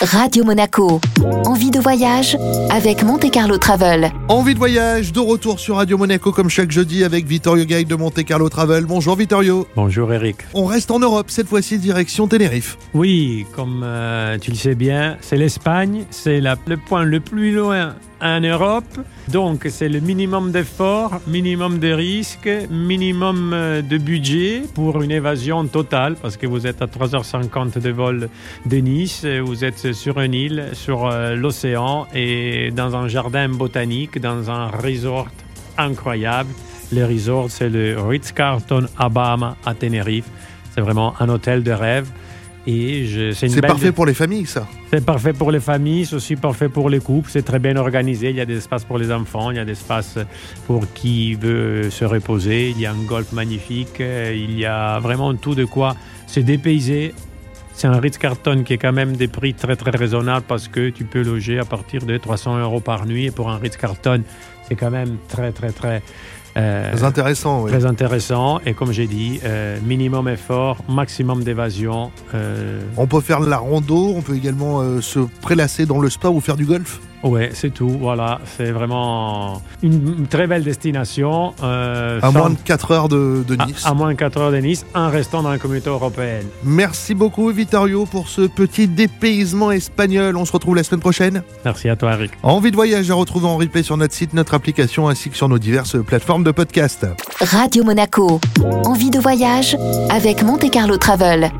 Radio Monaco. Envie de voyage avec Monte Carlo Travel. Envie de voyage, de retour sur Radio Monaco comme chaque jeudi avec Vittorio Guide de Monte Carlo Travel. Bonjour Vittorio. Bonjour Eric. On reste en Europe, cette fois-ci direction Tenerife. Oui, comme euh, tu le sais bien, c'est l'Espagne, c'est le point le plus loin en Europe. Donc c'est le minimum d'efforts, minimum de risques, minimum euh, de budget pour une évasion totale parce que vous êtes à 3h50 de vol de Nice, vous êtes sur une île, sur euh, l'océan et dans un jardin botanique, dans un resort incroyable. Le resort c'est le Ritz-Carlton Abama à Tenerife. C'est vraiment un hôtel de rêve. C'est parfait pour les familles, ça. C'est parfait pour les familles, c'est aussi parfait pour les couples. C'est très bien organisé. Il y a des espaces pour les enfants, il y a des espaces pour qui veut se reposer. Il y a un golf magnifique. Il y a vraiment tout de quoi se dépayser. C'est un Ritz-Carton qui est quand même des prix très très raisonnables parce que tu peux loger à partir de 300 euros par nuit. Et pour un Ritz-Carton, c'est quand même très très très euh, très intéressant, oui. Très intéressant. Et comme j'ai dit, euh, minimum effort, maximum d'évasion. Euh. On peut faire de la rando, on peut également se prélasser dans le spa ou faire du golf Ouais, c'est tout. Voilà, c'est vraiment une très belle destination. Euh, à moins de 4 heures de, Nice. À, moins de 4 heures de Nice, en restant dans la communauté européenne. Merci beaucoup, Vittorio, pour ce petit dépaysement espagnol. On se retrouve la semaine prochaine. Merci à toi, Eric. Envie de voyage à retrouver en replay sur notre site, notre application ainsi que sur nos diverses plateformes de podcast. Radio Monaco. Envie de voyage avec Monte Carlo Travel.